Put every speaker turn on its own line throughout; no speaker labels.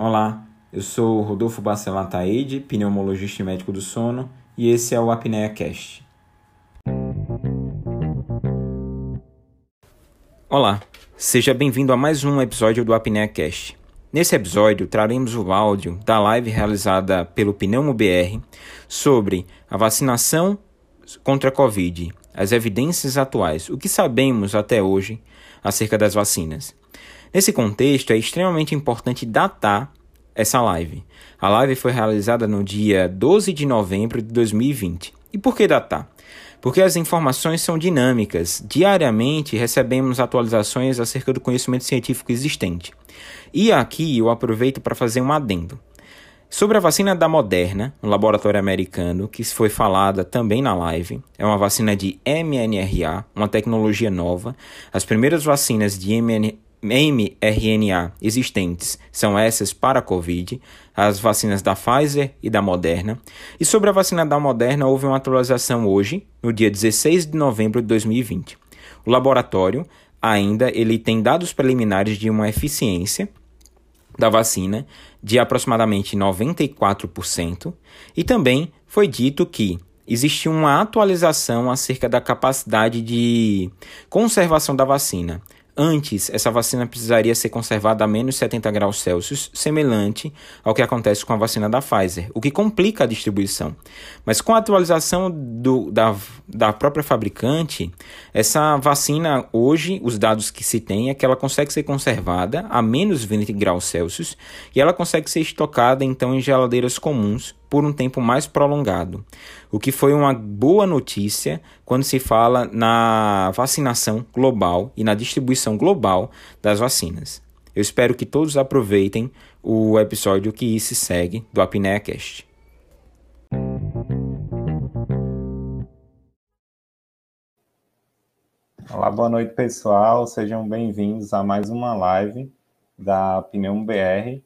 Olá, eu sou Rodolfo Bacelar Taide, pneumologista e médico do sono, e esse é o Apnea Cast. Olá, seja bem-vindo a mais um episódio do Apnea Cast. Nesse episódio, traremos o áudio da live realizada pelo Pneumo BR sobre a vacinação contra a Covid, as evidências atuais, o que sabemos até hoje acerca das vacinas. Nesse contexto, é extremamente importante datar essa live. A live foi realizada no dia 12 de novembro de 2020. E por que datar? Porque as informações são dinâmicas. Diariamente recebemos atualizações acerca do conhecimento científico existente. E aqui eu aproveito para fazer um adendo. Sobre a vacina da Moderna, um laboratório americano, que foi falada também na live, é uma vacina de mRNA, uma tecnologia nova. As primeiras vacinas de mRNA existentes são essas para a Covid, as vacinas da Pfizer e da Moderna. E sobre a vacina da Moderna, houve uma atualização hoje, no dia 16 de novembro de 2020. O laboratório ainda ele tem dados preliminares de uma eficiência da vacina de aproximadamente 94%, e também foi dito que existe uma atualização acerca da capacidade de conservação da vacina. Antes, essa vacina precisaria ser conservada a menos 70 graus Celsius, semelhante ao que acontece com a vacina da Pfizer, o que complica a distribuição. Mas com a atualização do, da, da própria fabricante, essa vacina, hoje, os dados que se tem é que ela consegue ser conservada a menos 20 graus Celsius e ela consegue ser estocada, então, em geladeiras comuns por um tempo mais prolongado, o que foi uma boa notícia quando se fala na vacinação global e na distribuição global das vacinas. Eu espero que todos aproveitem o episódio que se segue do Apnea Cast.
Olá, boa noite pessoal, sejam bem-vindos a mais uma live da Pneum BR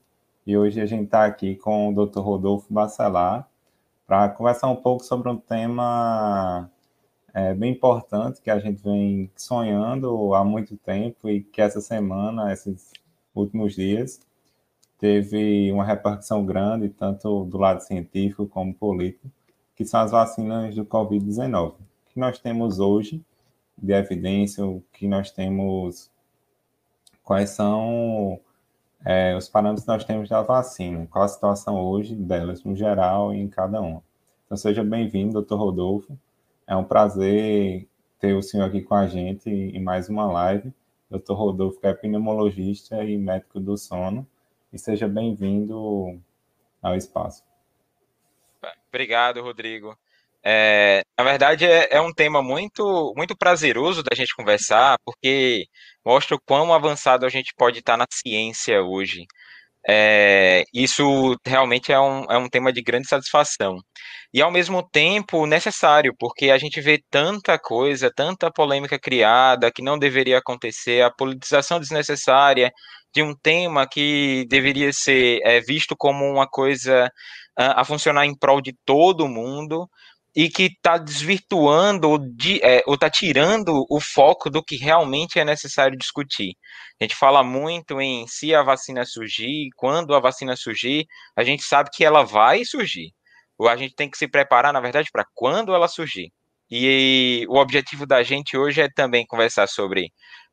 e hoje a gente está aqui com o Dr. Rodolfo Bacelar para conversar um pouco sobre um tema é, bem importante que a gente vem sonhando há muito tempo e que essa semana, esses últimos dias, teve uma repercussão grande, tanto do lado científico como político, que são as vacinas do Covid-19. O que nós temos hoje de evidência, o que nós temos, quais são é, os parâmetros que nós temos da vacina, qual a situação hoje delas no geral e em cada uma. Então, seja bem-vindo, doutor Rodolfo. É um prazer ter o senhor aqui com a gente em mais uma live. Doutor Rodolfo, que é pneumologista e médico do sono. E seja bem-vindo ao espaço.
Obrigado, Rodrigo. É, na verdade, é, é, um tema muito, muito prazeroso da gente conversar, porque mostra o quão avançado a gente pode estar na ciência hoje. É, isso realmente é um, é um tema de grande satisfação. E, ao mesmo tempo, necessário, porque a gente vê tanta coisa, tanta polêmica criada que não deveria acontecer, a politização desnecessária de um tema que deveria ser é, visto como uma coisa a, a funcionar em prol de todo mundo e que está desvirtuando ou, de, é, tá tirando o foco do que realmente é necessário discutir. A gente fala muito em se a vacina surgir, quando a vacina surgir, a gente sabe que ela vai surgir. Ou a gente tem que se preparar, na verdade, para quando ela surgir. E o objetivo da gente hoje é também conversar sobre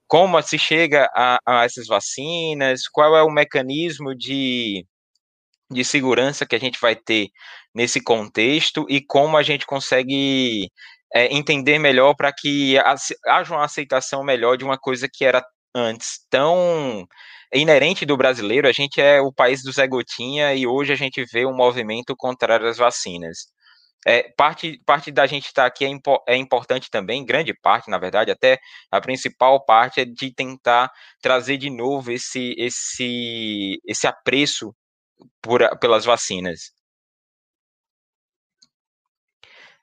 como se chega a, a essas vacinas, qual é o mecanismo de de segurança que a gente vai ter nesse contexto e como a gente consegue é, entender melhor para que haja uma aceitação melhor de uma coisa que era antes tão inerente do brasileiro. A gente é o país do Zé Gotinha e hoje a gente vê um movimento contrário às vacinas. É, parte, parte da gente estar tá aqui é, impo é, importante também, grande parte, na verdade, até a principal parte é de tentar trazer de novo esse, esse, esse apreço por, pelas vacinas.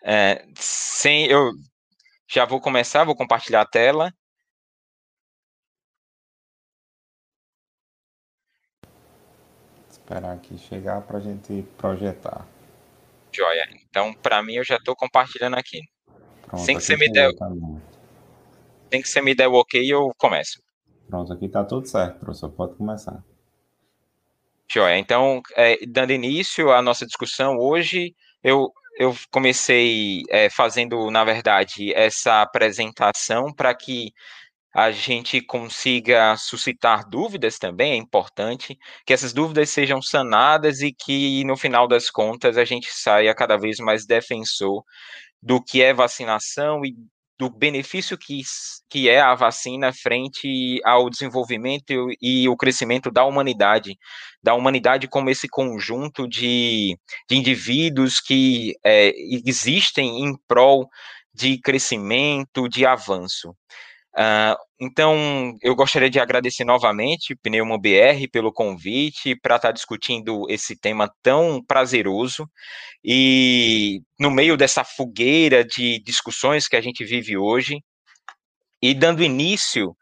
É, sem, eu já vou começar, vou compartilhar a tela.
Esperar aqui chegar para a gente projetar.
Joia. Então, para mim, eu já estou compartilhando aqui. Pronto, sem que você me der. Tem que você me der o ok, eu começo.
Pronto, aqui está tudo certo, professor. Pode começar.
Joia. Então, é, dando início à nossa discussão hoje, eu, eu comecei é, fazendo, na verdade, essa apresentação para que a gente consiga suscitar dúvidas também, é importante que essas dúvidas sejam sanadas e que, no final das contas, a gente saia cada vez mais defensor do que é vacinação e do benefício que, que é a vacina frente ao desenvolvimento e o crescimento da humanidade, da humanidade como esse conjunto de, de indivíduos que é, existem em prol de crescimento, de avanço. Uh, então, eu gostaria de agradecer novamente Pneuma BR pelo convite para estar tá discutindo esse tema tão prazeroso e no meio dessa fogueira de discussões que a gente vive hoje e dando início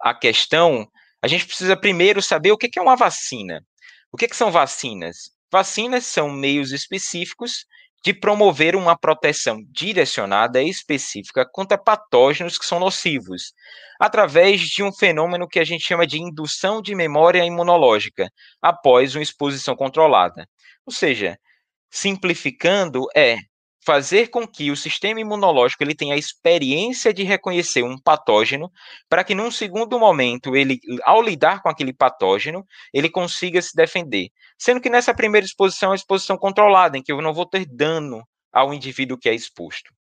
à questão, a gente precisa primeiro saber o que é uma vacina. O que são vacinas? Vacinas são meios específicos de promover uma proteção direcionada e específica contra patógenos que são nocivos, através de um fenômeno que a gente chama de indução de memória imunológica, após uma exposição controlada. Ou seja, simplificando, é fazer com que o sistema imunológico ele tenha a experiência de reconhecer um patógeno, para que num segundo momento ele, ao lidar com aquele patógeno, ele consiga se defender. Sendo que nessa primeira exposição é uma exposição controlada, em que eu não vou ter dano ao indivíduo que é exposto.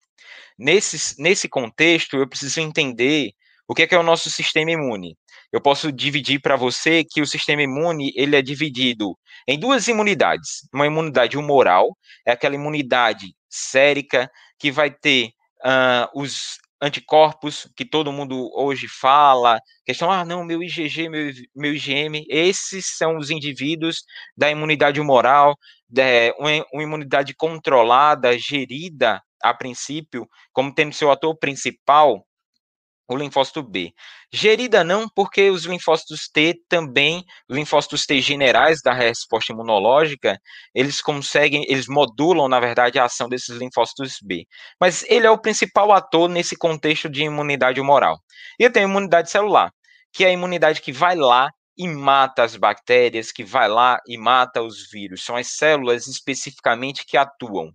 Nesse, nesse contexto, eu preciso entender o que é, que é o nosso sistema imune. Eu posso dividir para você que o sistema imune ele é dividido em duas imunidades. Uma imunidade humoral, é aquela imunidade sérica que vai ter uh, os anticorpos que todo mundo hoje fala, questão, ah, não, meu IgG, meu, meu IgM, esses são os indivíduos da imunidade humoral, de, uma, imunidade controlada, gerida a princípio, como tendo seu ator principal o linfócito B. Gerida não, porque os linfócitos T também, linfócitos T generais da resposta imunológica, eles conseguem, eles modulam, na verdade, a ação desses linfócitos B. Mas ele é o principal ator nesse contexto de imunidade humoral. E eu tenho imunidade celular, que é a imunidade que vai lá e mata as bactérias, que vai lá e mata os vírus. São as células especificamente que atuam.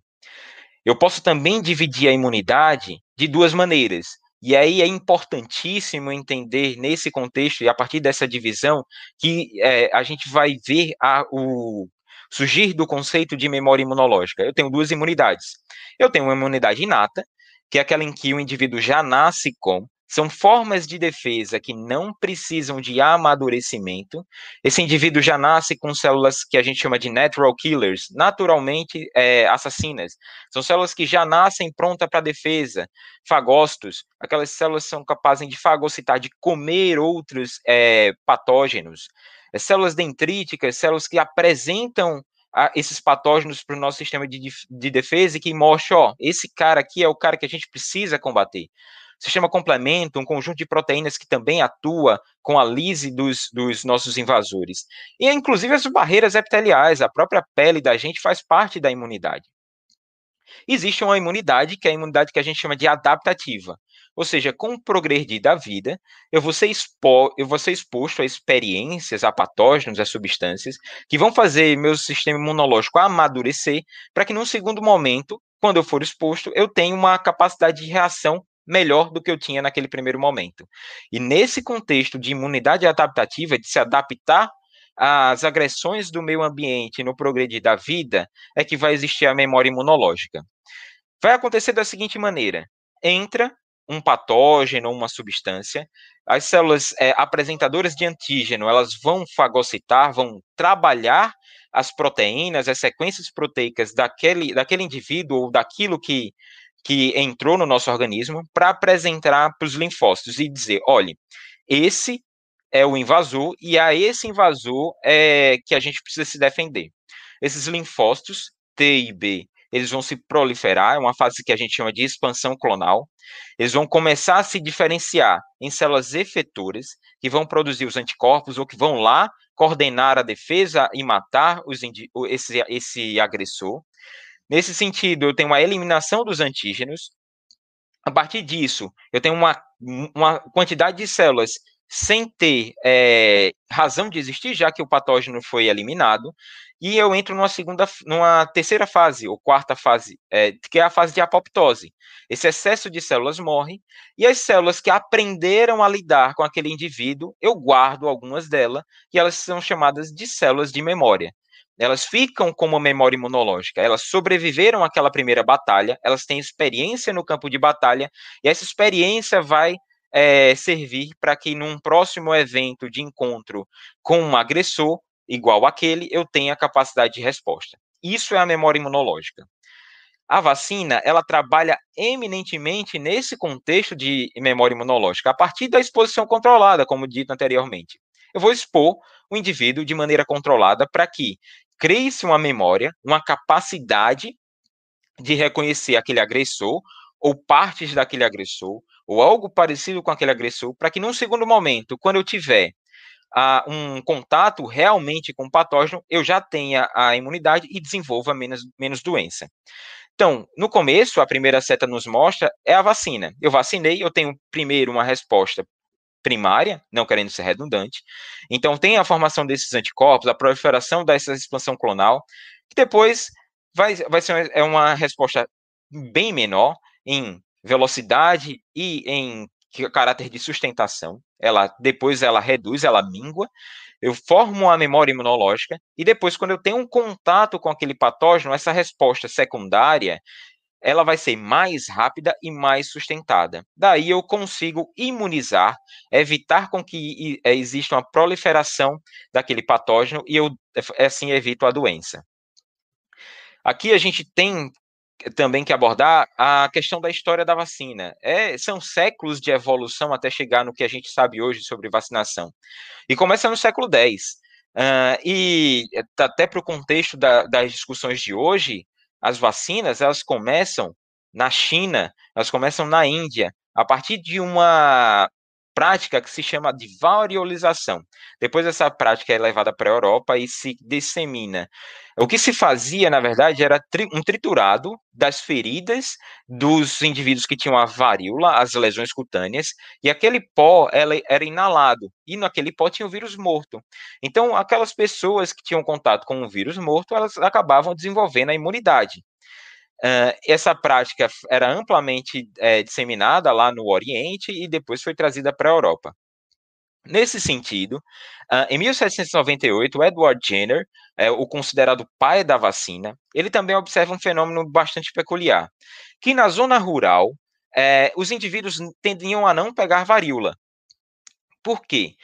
Eu posso também dividir a imunidade de duas maneiras e aí é importantíssimo entender nesse contexto e a partir dessa divisão que é, a gente vai ver a, o surgir do conceito de memória imunológica. Eu tenho duas imunidades. Eu tenho uma imunidade inata, que é aquela em que o indivíduo já nasce com, são formas de defesa que não precisam de amadurecimento. Esse indivíduo já nasce com células que a gente chama de natural killers, naturalmente é, assassinas. São células que já nascem prontas para defesa. Fagócitos, aquelas células são capazes de fagocitar, de comer outros é, patógenos. É, células dendríticas, células que apresentam esses patógenos para o nosso sistema de, de defesa e que mostram, ó, esse cara aqui é o cara que a gente precisa combater sistema complemento, um conjunto de proteínas que também atua com a lise dos, dos nossos invasores. E, inclusive, as barreiras epiteliais, a própria pele da gente faz parte da imunidade. Existe uma imunidade, que é a imunidade que a gente chama de adaptativa. Ou seja, com o progredir da vida, eu vou ser, expo eu vou ser exposto a experiências, a patógenos, a substâncias, que vão fazer meu sistema imunológico amadurecer, para que num segundo momento, quando eu for exposto, eu tenha uma capacidade de reação melhor do que eu tinha naquele primeiro momento. E nesse contexto de imunidade adaptativa, de se adaptar às agressões do meio ambiente no progredir da vida, é que vai existir a memória imunológica. Vai acontecer da seguinte maneira: entra um patógeno, uma substância, as células é, apresentadoras de antígeno, elas vão fagocitar, vão trabalhar as proteínas, as sequências proteicas daquele, daquele indivíduo ou daquilo que que entrou no nosso organismo para apresentar para os linfócitos e dizer: olha, esse é o invasor e a esse invasor é que a gente precisa se defender. Esses linfócitos T e B, eles vão se proliferar, é uma fase que a gente chama de expansão clonal. Eles vão começar a se diferenciar em células efetoras, que vão produzir os anticorpos ou que vão lá coordenar a defesa e matar os, esse, esse agressor. Nesse sentido, eu tenho uma eliminação dos antígenos. A partir disso, eu tenho uma, uma quantidade de células sem ter é, razão de existir, já que o patógeno foi eliminado, e eu entro numa segunda, numa terceira fase, ou quarta fase, é, que é a fase de apoptose. Esse excesso de células morre, e as células que aprenderam a lidar com aquele indivíduo, eu guardo algumas delas, e elas são chamadas de células de memória. Elas ficam como memória imunológica, elas sobreviveram àquela primeira batalha, elas têm experiência no campo de batalha, e essa experiência vai é, servir para que num próximo evento de encontro com um agressor, igual aquele, eu tenha capacidade de resposta. Isso é a memória imunológica. A vacina, ela trabalha eminentemente nesse contexto de memória imunológica, a partir da exposição controlada, como dito anteriormente. Eu vou expor o indivíduo de maneira controlada para que crie-se uma memória, uma capacidade de reconhecer aquele agressor ou partes daquele agressor, ou algo parecido com aquele agressor, para que num segundo momento, quando eu tiver uh, um contato realmente com o patógeno, eu já tenha a imunidade e desenvolva menos, menos doença. Então, no começo, a primeira seta nos mostra é a vacina. Eu vacinei, eu tenho primeiro uma resposta primária, não querendo ser redundante. Então, tem a formação desses anticorpos, a proliferação dessa expansão clonal, que depois vai, vai ser uma, é uma resposta bem menor em velocidade e em caráter de sustentação. Ela depois ela reduz, ela mingua. Eu formo uma memória imunológica e depois quando eu tenho um contato com aquele patógeno, essa resposta secundária, ela vai ser mais rápida e mais sustentada. Daí eu consigo imunizar, evitar com que eh, exista uma proliferação daquele patógeno e eu assim evito a doença. Aqui a gente tem também que abordar a questão da história da vacina. É, são séculos de evolução até chegar no que a gente sabe hoje sobre vacinação. E começa no século X. Uh, e até para o contexto da, das discussões de hoje, as vacinas elas começam na China, elas começam na Índia, a partir de uma prática que se chama de variolização. Depois essa prática é levada para a Europa e se dissemina. O que se fazia, na verdade, era um triturado das feridas dos indivíduos que tinham a varíola, as lesões cutâneas, e aquele pó era inalado, e naquele pó tinha o vírus morto. Então, aquelas pessoas que tinham contato com o vírus morto, elas acabavam desenvolvendo a imunidade. Uh, essa prática era amplamente é, disseminada lá no Oriente e depois foi trazida para a Europa. Nesse sentido, uh, em 1798, Edward Jenner, é, o considerado pai da vacina, ele também observa um fenômeno bastante peculiar, que na zona rural, é, os indivíduos tendiam a não pegar varíola. Por quê?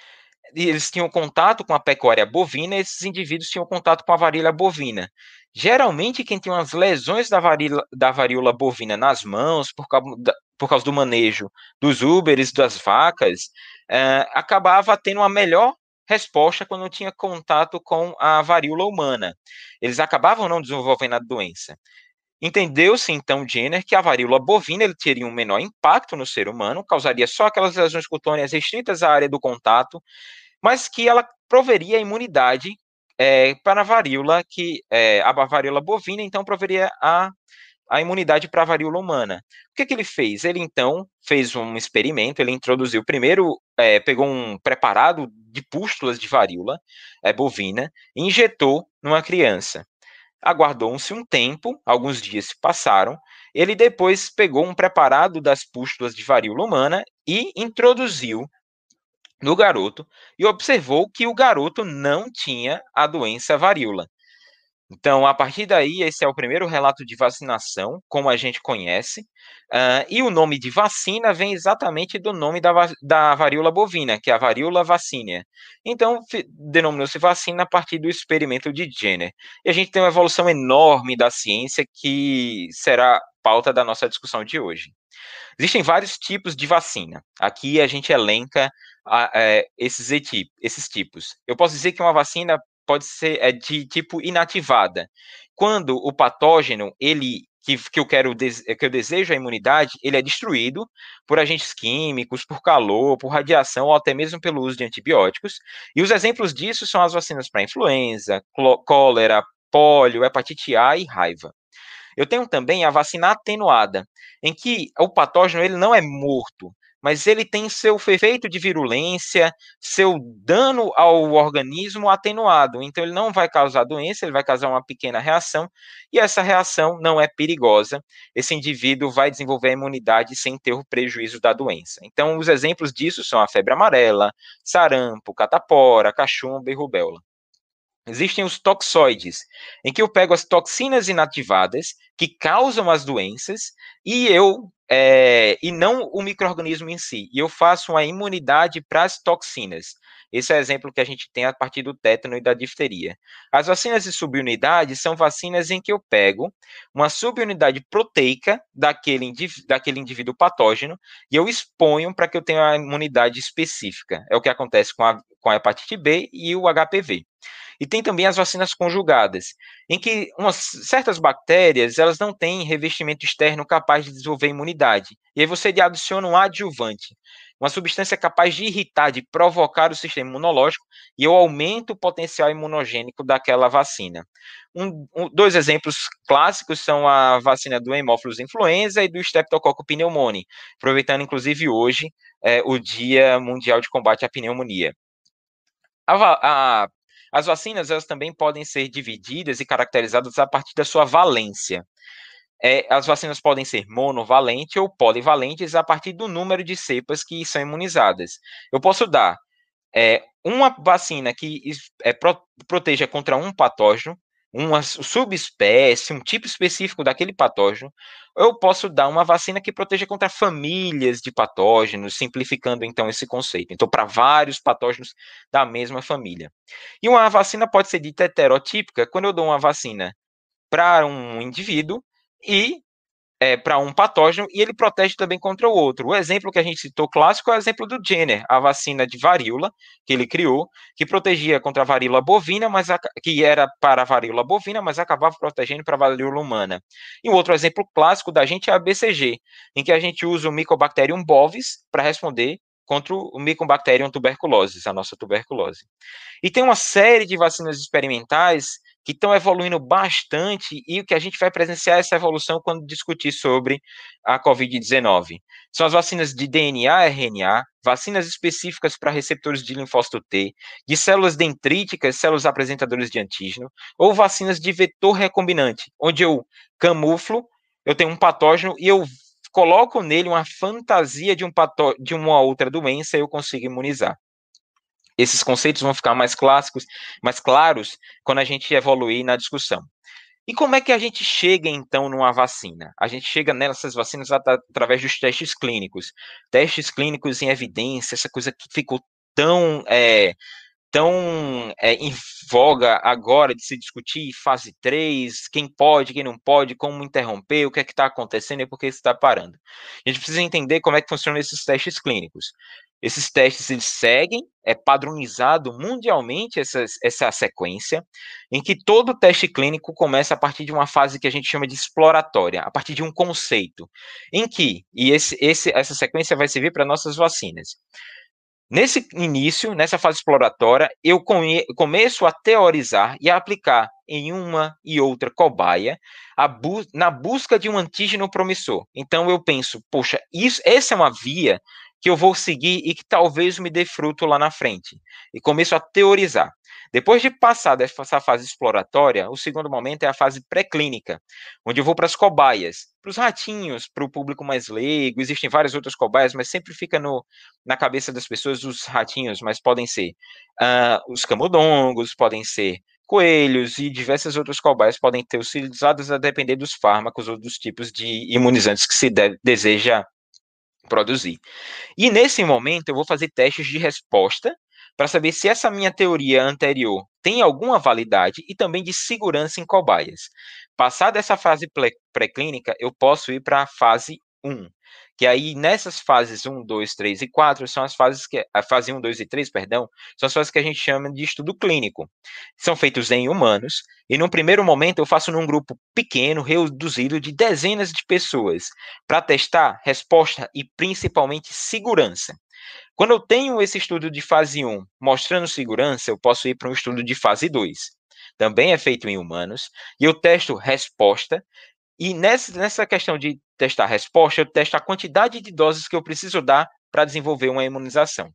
Eles tinham contato com a pecuária bovina, esses indivíduos tinham contato com a varíola bovina. Geralmente, quem tem umas lesões da varíola, da varíola bovina nas mãos, por causa, da, por causa do manejo dos úberes, das vacas, é, acabava tendo uma melhor resposta quando tinha contato com a varíola humana. Eles acabavam não desenvolvendo a doença. Entendeu-se, então, Jenner, que a varíola bovina ele teria um menor impacto no ser humano, causaria só aquelas lesões cutâneas restritas à área do contato, mas que ela proveria imunidade é, para a varíola, que é, a varíola bovina, então, proveria a, a imunidade para a varíola humana. O que, que ele fez? Ele, então, fez um experimento, ele introduziu, primeiro, é, pegou um preparado de pústulas de varíola é, bovina e injetou numa criança. Aguardou-se um tempo, alguns dias se passaram, ele depois pegou um preparado das pústulas de varíola humana e introduziu no garoto e observou que o garoto não tinha a doença varíola. Então, a partir daí, esse é o primeiro relato de vacinação, como a gente conhece, uh, e o nome de vacina vem exatamente do nome da, da varíola bovina, que é a varíola vacínia. Então, denominou-se vacina a partir do experimento de Jenner. E a gente tem uma evolução enorme da ciência que será pauta da nossa discussão de hoje. Existem vários tipos de vacina. Aqui a gente elenca a, é, esses, esses tipos. Eu posso dizer que uma vacina pode ser é, de tipo inativada. Quando o patógeno, ele que, que, eu quero que eu desejo a imunidade, ele é destruído por agentes químicos, por calor, por radiação ou até mesmo pelo uso de antibióticos. E os exemplos disso são as vacinas para influenza, cólera, pólio, hepatite A e raiva. Eu tenho também a vacina atenuada, em que o patógeno ele não é morto, mas ele tem seu efeito de virulência, seu dano ao organismo atenuado. Então, ele não vai causar doença, ele vai causar uma pequena reação, e essa reação não é perigosa. Esse indivíduo vai desenvolver a imunidade sem ter o prejuízo da doença. Então, os exemplos disso são a febre amarela, sarampo, catapora, cachumba e rubéola. Existem os toxoides, em que eu pego as toxinas inativadas que causam as doenças e eu é, e não o microorganismo em si. E eu faço uma imunidade para as toxinas. Esse é o exemplo que a gente tem a partir do tétano e da difteria. As vacinas de subunidade são vacinas em que eu pego uma subunidade proteica daquele, daquele indivíduo patógeno e eu exponho para que eu tenha uma imunidade específica. É o que acontece com a, com a hepatite B e o HPV. E tem também as vacinas conjugadas, em que umas certas bactérias elas não têm revestimento externo capaz de desenvolver imunidade. E aí você adiciona um adjuvante, uma substância capaz de irritar, de provocar o sistema imunológico, e eu aumento o potencial imunogênico daquela vacina. Um, um, dois exemplos clássicos são a vacina do Haemophilus influenza e do Streptococcus pneumoniae, aproveitando inclusive hoje é, o Dia Mundial de Combate à Pneumonia. A, a as vacinas elas também podem ser divididas e caracterizadas a partir da sua valência. É, as vacinas podem ser monovalentes ou polivalentes a partir do número de cepas que são imunizadas. Eu posso dar é, uma vacina que é, pro, proteja contra um patógeno, uma subespécie, um tipo específico daquele patógeno, eu posso dar uma vacina que proteja contra famílias de patógenos, simplificando então esse conceito. Então, para vários patógenos da mesma família. E uma vacina pode ser dita heterotípica quando eu dou uma vacina para um indivíduo e é, para um patógeno e ele protege também contra o outro. O exemplo que a gente citou clássico é o exemplo do Jenner, a vacina de varíola que ele criou, que protegia contra a varíola bovina, mas a, que era para a varíola bovina, mas acabava protegendo para a varíola humana. E um outro exemplo clássico da gente é a BCG, em que a gente usa o Mycobacterium bovis para responder contra o Mycobacterium tuberculosis, a nossa tuberculose. E tem uma série de vacinas experimentais que estão evoluindo bastante e o que a gente vai presenciar essa evolução quando discutir sobre a COVID-19. São as vacinas de DNA, RNA, vacinas específicas para receptores de linfócito T, de células dendríticas, células apresentadoras de antígeno, ou vacinas de vetor recombinante, onde eu camuflo, eu tenho um patógeno e eu coloco nele uma fantasia de, um pató de uma outra doença e eu consigo imunizar. Esses conceitos vão ficar mais clássicos, mais claros, quando a gente evoluir na discussão. E como é que a gente chega, então, numa vacina? A gente chega nessas vacinas através dos testes clínicos. Testes clínicos em evidência, essa coisa que ficou tão é, tão é, em voga agora de se discutir fase 3, quem pode, quem não pode, como interromper, o que é que está acontecendo e por que está parando. A gente precisa entender como é que funcionam esses testes clínicos. Esses testes eles seguem, é padronizado mundialmente essa, essa sequência, em que todo teste clínico começa a partir de uma fase que a gente chama de exploratória, a partir de um conceito, em que, e esse, esse, essa sequência vai servir para nossas vacinas. Nesse início, nessa fase exploratória, eu come, começo a teorizar e a aplicar em uma e outra cobaia bu na busca de um antígeno promissor. Então eu penso, poxa, isso, essa é uma via que eu vou seguir e que talvez me dê fruto lá na frente. E começo a teorizar. Depois de passar dessa fase exploratória, o segundo momento é a fase pré-clínica, onde eu vou para as cobaias, para os ratinhos, para o público mais leigo. Existem várias outras cobaias, mas sempre fica no, na cabeça das pessoas os ratinhos, mas podem ser uh, os camundongos, podem ser coelhos e diversas outras cobaias podem ter utilizadas a depender dos fármacos ou dos tipos de imunizantes que se de, deseja produzir. E nesse momento eu vou fazer testes de resposta para saber se essa minha teoria anterior tem alguma validade e também de segurança em cobaias. Passada essa fase pré-clínica, eu posso ir para a fase 1, que aí nessas fases 1, 2, 3 e 4 são as fases que a fase 1, 2 e 3, perdão, são as fases que a gente chama de estudo clínico. São feitos em humanos e num primeiro momento eu faço num grupo pequeno, reduzido de dezenas de pessoas, para testar resposta e principalmente segurança. Quando eu tenho esse estudo de fase 1 mostrando segurança, eu posso ir para um estudo de fase 2. Também é feito em humanos, e eu testo resposta. E nessa, nessa questão de testar resposta, eu testo a quantidade de doses que eu preciso dar para desenvolver uma imunização.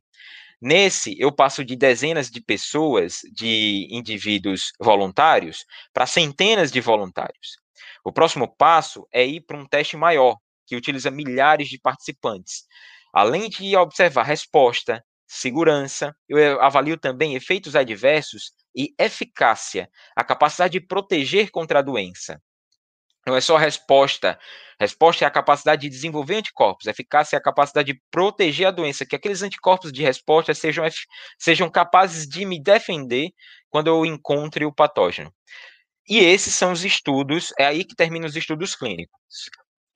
Nesse, eu passo de dezenas de pessoas, de indivíduos voluntários, para centenas de voluntários. O próximo passo é ir para um teste maior, que utiliza milhares de participantes. Além de observar resposta, segurança, eu avalio também efeitos adversos e eficácia, a capacidade de proteger contra a doença. Não é só resposta. Resposta é a capacidade de desenvolver anticorpos. Eficácia é a capacidade de proteger a doença, que aqueles anticorpos de resposta sejam, sejam capazes de me defender quando eu encontre o patógeno. E esses são os estudos, é aí que terminam os estudos clínicos.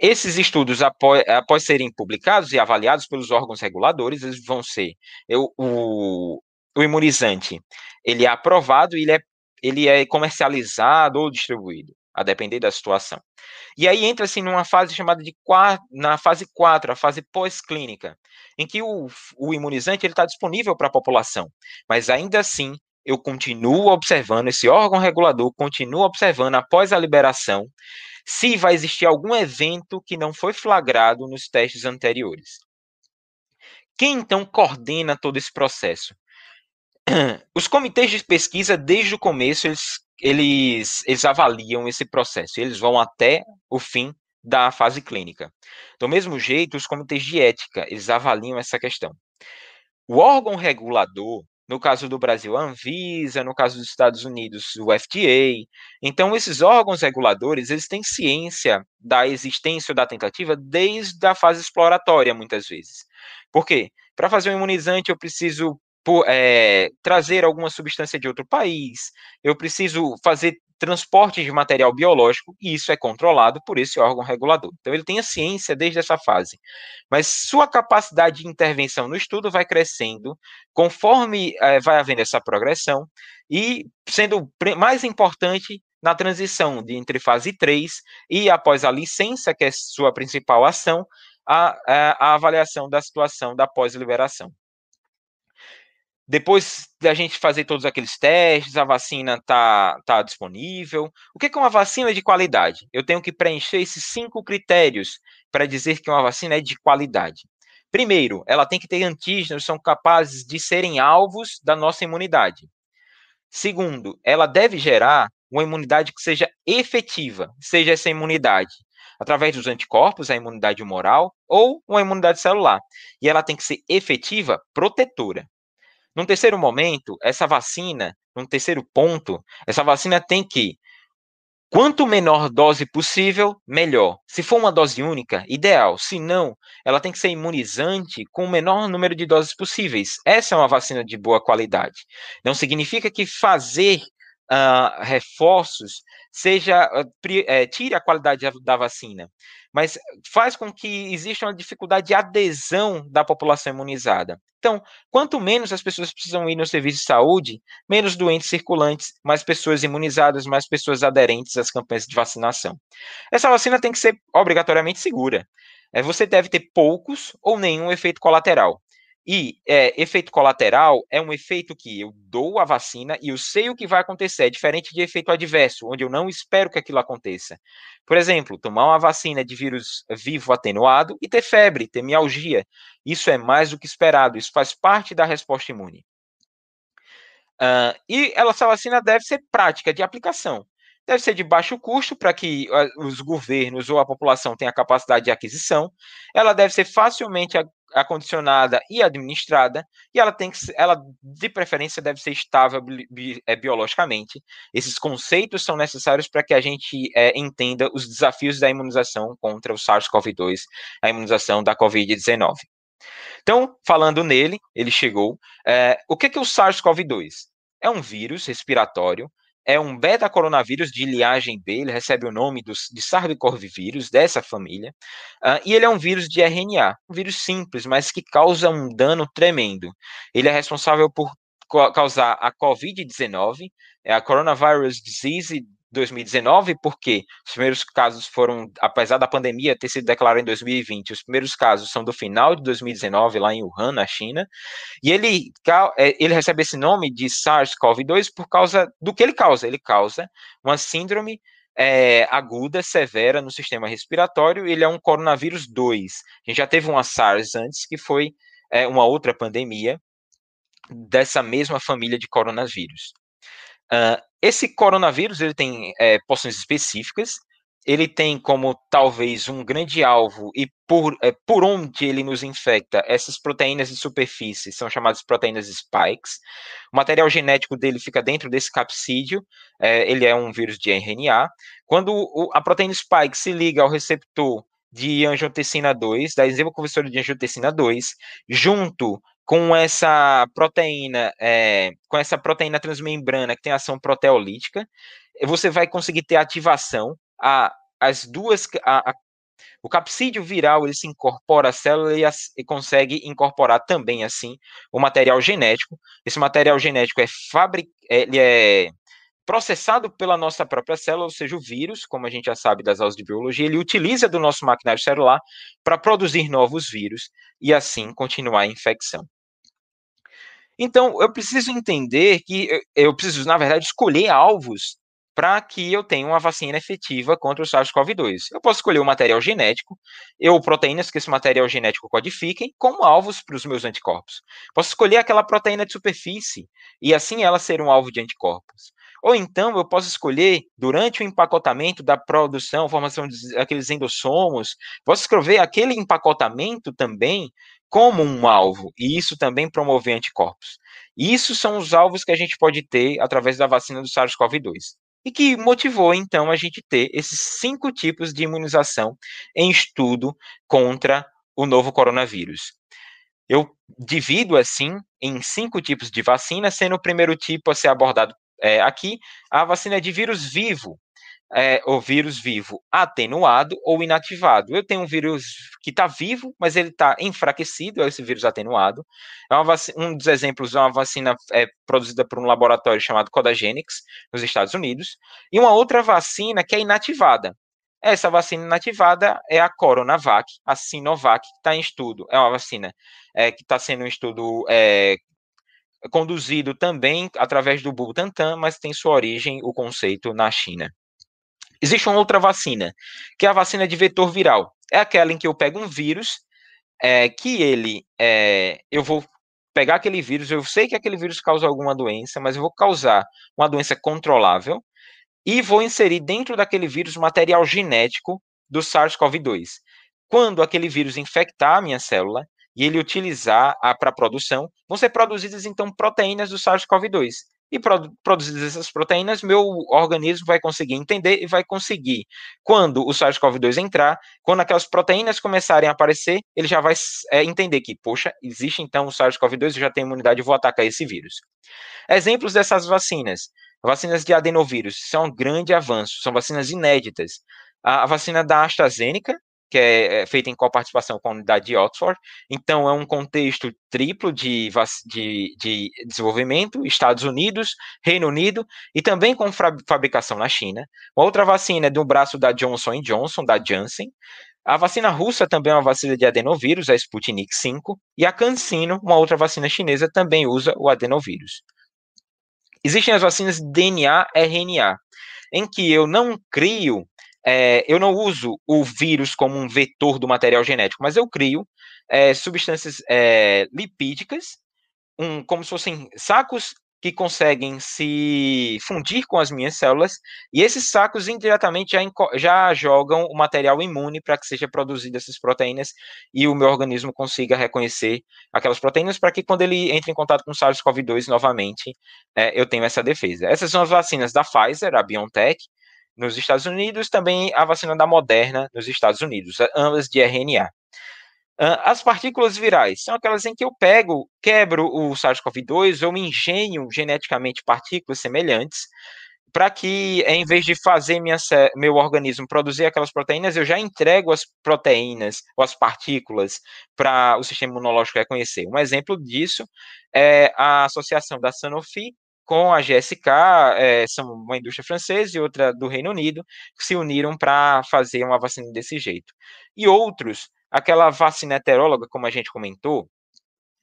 Esses estudos, após, após serem publicados e avaliados pelos órgãos reguladores, eles vão ser eu, o, o imunizante, ele é aprovado e ele é, ele é comercializado ou distribuído a depender da situação. E aí entra-se numa fase chamada de na fase 4, a fase pós-clínica, em que o, o imunizante está disponível para a população, mas ainda assim eu continuo observando, esse órgão regulador continua observando após a liberação se vai existir algum evento que não foi flagrado nos testes anteriores. Quem então coordena todo esse processo? Os comitês de pesquisa, desde o começo, eles eles, eles avaliam esse processo, eles vão até o fim da fase clínica. Do mesmo jeito, os comitês de ética, eles avaliam essa questão. O órgão regulador, no caso do Brasil, a Anvisa, no caso dos Estados Unidos, o FDA. Então, esses órgãos reguladores, eles têm ciência da existência da tentativa desde a fase exploratória, muitas vezes. Por quê? Para fazer um imunizante, eu preciso por, é, trazer alguma substância de outro país, eu preciso fazer transporte de material biológico, e isso é controlado por esse órgão regulador. Então, ele tem a ciência desde essa fase. Mas sua capacidade de intervenção no estudo vai crescendo conforme é, vai havendo essa progressão, e sendo mais importante na transição de entre fase 3 e após a licença, que é sua principal ação, a, a, a avaliação da situação da pós-liberação. Depois da gente fazer todos aqueles testes, a vacina está tá disponível. O que é uma vacina de qualidade? Eu tenho que preencher esses cinco critérios para dizer que uma vacina é de qualidade. Primeiro, ela tem que ter antígenos que são capazes de serem alvos da nossa imunidade. Segundo, ela deve gerar uma imunidade que seja efetiva, seja essa imunidade através dos anticorpos, a imunidade humoral, ou uma imunidade celular. E ela tem que ser efetiva, protetora. Num terceiro momento, essa vacina, num terceiro ponto, essa vacina tem que, quanto menor dose possível, melhor. Se for uma dose única, ideal. Se não, ela tem que ser imunizante com o menor número de doses possíveis. Essa é uma vacina de boa qualidade. Não significa que fazer uh, reforços seja uh, tire a qualidade da vacina, mas faz com que exista uma dificuldade de adesão da população imunizada. Então, quanto menos as pessoas precisam ir no serviço de saúde, menos doentes circulantes, mais pessoas imunizadas, mais pessoas aderentes às campanhas de vacinação. Essa vacina tem que ser obrigatoriamente segura. É, você deve ter poucos ou nenhum efeito colateral. E é, efeito colateral é um efeito que eu dou a vacina e eu sei o que vai acontecer, é diferente de efeito adverso, onde eu não espero que aquilo aconteça. Por exemplo, tomar uma vacina de vírus vivo atenuado e ter febre, ter mialgia. Isso é mais do que esperado, isso faz parte da resposta imune. Uh, e essa vacina deve ser prática de aplicação deve ser de baixo custo para que os governos ou a população tenha capacidade de aquisição. Ela deve ser facilmente acondicionada e administrada, e ela tem que ela de preferência deve ser estável bi, é, biologicamente. Esses conceitos são necessários para que a gente é, entenda os desafios da imunização contra o SARS-CoV-2, a imunização da COVID-19. Então, falando nele, ele chegou. É, o que que é o SARS-CoV-2? É um vírus respiratório é um beta-coronavírus de linhagem B, ele recebe o nome dos, de SARS-CoV-vírus, dessa família, uh, e ele é um vírus de RNA, um vírus simples, mas que causa um dano tremendo. Ele é responsável por causar a COVID-19, é a Coronavirus Disease 2019, porque os primeiros casos foram, apesar da pandemia ter sido declarada em 2020, os primeiros casos são do final de 2019, lá em Wuhan, na China, e ele, é, ele recebe esse nome de SARS-CoV-2 por causa do que ele causa. Ele causa uma síndrome é, aguda, severa no sistema respiratório, ele é um coronavírus 2. A gente já teve uma SARS antes, que foi é, uma outra pandemia dessa mesma família de coronavírus. Uh, esse coronavírus ele tem é, porções específicas, ele tem como talvez um grande alvo e por, é, por onde ele nos infecta, essas proteínas de superfície são chamadas proteínas spikes. O material genético dele fica dentro desse capsídeo, é, ele é um vírus de RNA. Quando o, a proteína spike se liga ao receptor de angiotensina 2, da enzima conversora de angiotensina 2, junto com essa proteína, é, com essa proteína transmembrana que tem ação proteolítica, você vai conseguir ter ativação a, as duas, a, a, o capsídeo viral ele se incorpora à célula e, as, e, consegue incorporar também assim o material genético. Esse material genético é fabric, ele é processado pela nossa própria célula, ou seja, o vírus, como a gente já sabe das aulas de biologia, ele utiliza do nosso maquinário celular para produzir novos vírus e assim continuar a infecção. Então, eu preciso entender que eu preciso, na verdade, escolher alvos para que eu tenha uma vacina efetiva contra o SARS-CoV-2. Eu posso escolher o material genético, ou proteínas que esse material genético codifiquem, como alvos para os meus anticorpos. Posso escolher aquela proteína de superfície, e assim ela ser um alvo de anticorpos. Ou então eu posso escolher, durante o empacotamento da produção, formação daqueles endossomos, posso escrever aquele empacotamento também como um alvo, e isso também promover anticorpos. Isso são os alvos que a gente pode ter através da vacina do SARS-CoV-2 e que motivou então a gente ter esses cinco tipos de imunização em estudo contra o novo coronavírus. Eu divido assim em cinco tipos de vacina, sendo o primeiro tipo a ser abordado é, aqui a vacina de vírus vivo, é, o vírus vivo atenuado ou inativado. Eu tenho um vírus que está vivo, mas ele está enfraquecido, é esse vírus atenuado. É vacina, um dos exemplos é uma vacina é, produzida por um laboratório chamado Codagenix, nos Estados Unidos, e uma outra vacina que é inativada. Essa vacina inativada é a Coronavac, a Sinovac, que está em estudo. É uma vacina é, que está sendo um estudo é, conduzido também através do Butantan, mas tem sua origem, o conceito, na China. Existe uma outra vacina, que é a vacina de vetor viral. É aquela em que eu pego um vírus, é, que ele, é, eu vou pegar aquele vírus, eu sei que aquele vírus causa alguma doença, mas eu vou causar uma doença controlável e vou inserir dentro daquele vírus material genético do SARS-CoV-2. Quando aquele vírus infectar a minha célula e ele utilizar para produção, vão ser produzidas então proteínas do SARS-CoV-2 e produzidas essas proteínas, meu organismo vai conseguir entender e vai conseguir, quando o SARS-CoV-2 entrar, quando aquelas proteínas começarem a aparecer, ele já vai é, entender que, poxa, existe então o SARS-CoV-2, eu já tenho imunidade, vou atacar esse vírus. Exemplos dessas vacinas. Vacinas de adenovírus são um grande avanço, são vacinas inéditas. A, a vacina da AstraZeneca, que é, é feita em coparticipação com a unidade de Oxford. Então, é um contexto triplo de, de, de desenvolvimento, Estados Unidos, Reino Unido, e também com fabricação na China. Uma outra vacina é do braço da Johnson Johnson, da Janssen. A vacina russa também é uma vacina de adenovírus, a Sputnik V, e a CanSino, uma outra vacina chinesa, também usa o adenovírus. Existem as vacinas DNA-RNA, em que eu não crio é, eu não uso o vírus como um vetor do material genético, mas eu crio é, substâncias é, lipídicas, um, como se fossem sacos que conseguem se fundir com as minhas células, e esses sacos indiretamente já, já jogam o material imune para que seja produzida essas proteínas e o meu organismo consiga reconhecer aquelas proteínas para que quando ele entre em contato com o SARS-CoV-2 novamente, é, eu tenho essa defesa. Essas são as vacinas da Pfizer, a BioNTech, nos Estados Unidos, também a vacina da Moderna nos Estados Unidos, ambas de RNA. As partículas virais são aquelas em que eu pego, quebro o SARS-CoV-2 ou engenho geneticamente partículas semelhantes, para que, em vez de fazer minha, meu organismo produzir aquelas proteínas, eu já entrego as proteínas ou as partículas para o sistema imunológico reconhecer. Um exemplo disso é a associação da Sanofi com a GSK, é, são uma indústria francesa e outra do Reino Unido, que se uniram para fazer uma vacina desse jeito. E outros, aquela vacina heteróloga, como a gente comentou,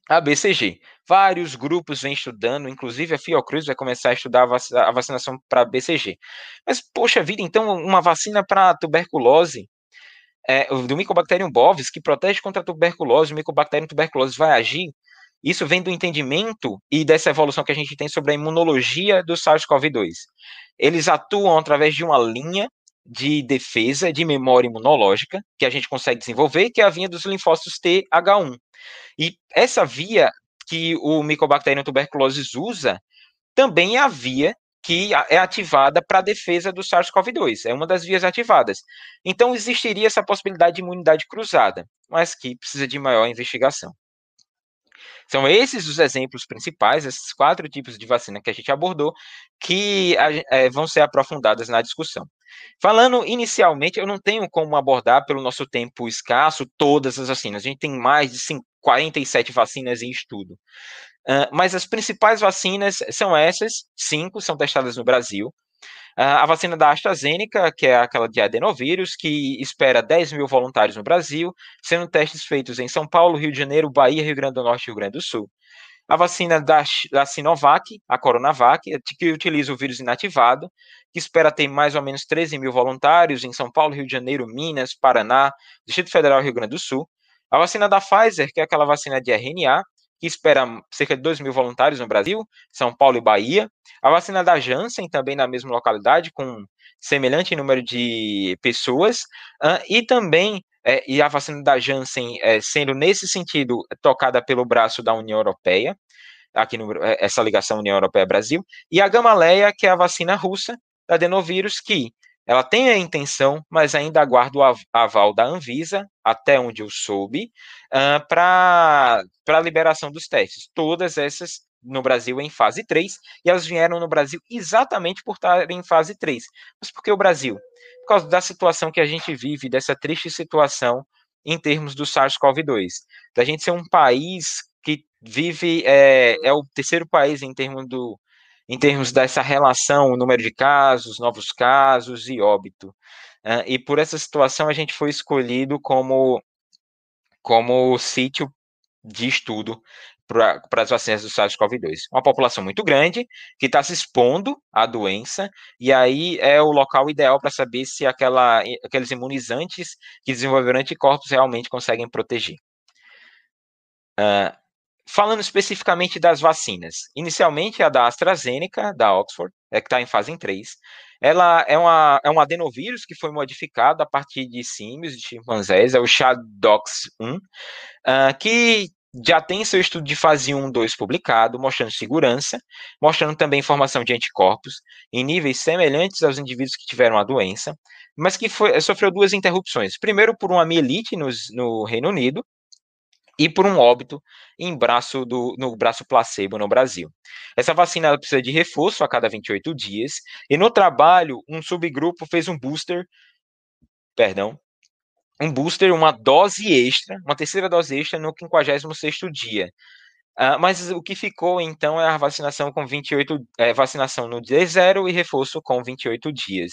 a BCG. Vários grupos vêm estudando, inclusive a Fiocruz vai começar a estudar a vacinação para BCG. Mas, poxa vida, então, uma vacina para tuberculose? é, do Mycobacterium bovis, que protege contra a tuberculose, o Mycobacterium tuberculose vai agir. Isso vem do entendimento e dessa evolução que a gente tem sobre a imunologia do SARS-CoV-2. Eles atuam através de uma linha de defesa, de memória imunológica, que a gente consegue desenvolver, que é a via dos linfócitos TH1. E essa via que o Mycobacterium tuberculosis usa também é a via que é ativada para a defesa do SARS-CoV-2. É uma das vias ativadas. Então, existiria essa possibilidade de imunidade cruzada, mas que precisa de maior investigação. São esses os exemplos principais, esses quatro tipos de vacina que a gente abordou, que é, vão ser aprofundadas na discussão. Falando inicialmente, eu não tenho como abordar, pelo nosso tempo escasso, todas as vacinas. A gente tem mais de 47 vacinas em estudo. Uh, mas as principais vacinas são essas, cinco são testadas no Brasil. Uh, a vacina da AstraZeneca, que é aquela de adenovírus, que espera 10 mil voluntários no Brasil, sendo testes feitos em São Paulo, Rio de Janeiro, Bahia, Rio Grande do Norte e Rio Grande do Sul. A vacina da, da Sinovac, a Coronavac, que utiliza o vírus inativado, que espera ter mais ou menos 13 mil voluntários em São Paulo, Rio de Janeiro, Minas, Paraná, Distrito Federal e Rio Grande do Sul. A vacina da Pfizer, que é aquela vacina de RNA, que espera cerca de 2 mil voluntários no Brasil, São Paulo e Bahia. A vacina da Janssen, também na mesma localidade, com semelhante número de pessoas. Uh, e também, é, e a vacina da Janssen é, sendo, nesse sentido, tocada pelo braço da União Europeia, aqui no, é, essa ligação União Europeia-Brasil. E a Gamaleia, que é a vacina russa da adenovírus, que ela tem a intenção, mas ainda aguarda o aval da Anvisa, até onde eu soube, uh, para a liberação dos testes. Todas essas no Brasil em fase 3, e elas vieram no Brasil exatamente por estar em fase 3. Mas por que o Brasil? Por causa da situação que a gente vive, dessa triste situação em termos do SARS-CoV-2. Da gente ser um país que vive, é, é o terceiro país em termos do, em termos dessa relação, o número de casos, novos casos e óbito. Uh, e por essa situação a gente foi escolhido como, como sítio de estudo para as vacinas do SARS-CoV-2. Uma população muito grande que está se expondo à doença, e aí é o local ideal para saber se aquela, aqueles imunizantes que desenvolveram anticorpos realmente conseguem proteger. Uh, Falando especificamente das vacinas, inicialmente a da AstraZeneca, da Oxford, é que está em fase 3, ela é, uma, é um adenovírus que foi modificado a partir de símios, de chimpanzés, é o SHA-DOX1, uh, ah, que já tem seu estudo de fase 1, 2 publicado, mostrando segurança, mostrando também formação de anticorpos em níveis semelhantes aos indivíduos que tiveram a doença, mas que foi, sofreu duas interrupções. Primeiro, por uma mielite no Reino Unido, e por um óbito em braço do, no braço placebo no Brasil. Essa vacina precisa de reforço a cada 28 dias, e no trabalho, um subgrupo fez um booster, perdão, um booster, uma dose extra, uma terceira dose extra no 56º dia. Uh, mas o que ficou, então, é a vacinação com 28, é, vacinação no dia zero e reforço com 28 dias.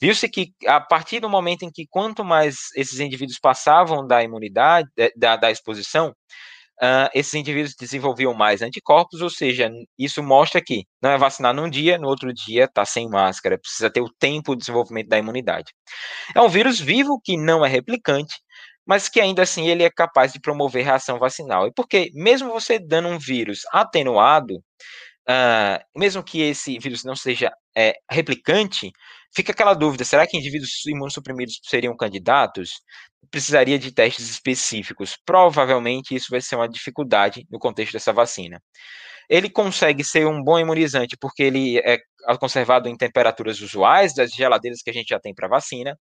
Viu-se que, a partir do momento em que quanto mais esses indivíduos passavam da imunidade, é, da, da exposição, uh, esses indivíduos desenvolviam mais anticorpos, ou seja, isso mostra que não é vacinar num dia, no outro dia está sem máscara, precisa ter o tempo de desenvolvimento da imunidade. É um vírus vivo que não é replicante, mas que ainda assim ele é capaz de promover reação vacinal. E porque, mesmo você dando um vírus atenuado, uh, mesmo que esse vírus não seja é, replicante, fica aquela dúvida: será que indivíduos imunossuprimidos seriam candidatos? Precisaria de testes específicos. Provavelmente isso vai ser uma dificuldade no contexto dessa vacina. Ele consegue ser um bom imunizante porque ele é conservado em temperaturas usuais das geladeiras que a gente já tem para vacina.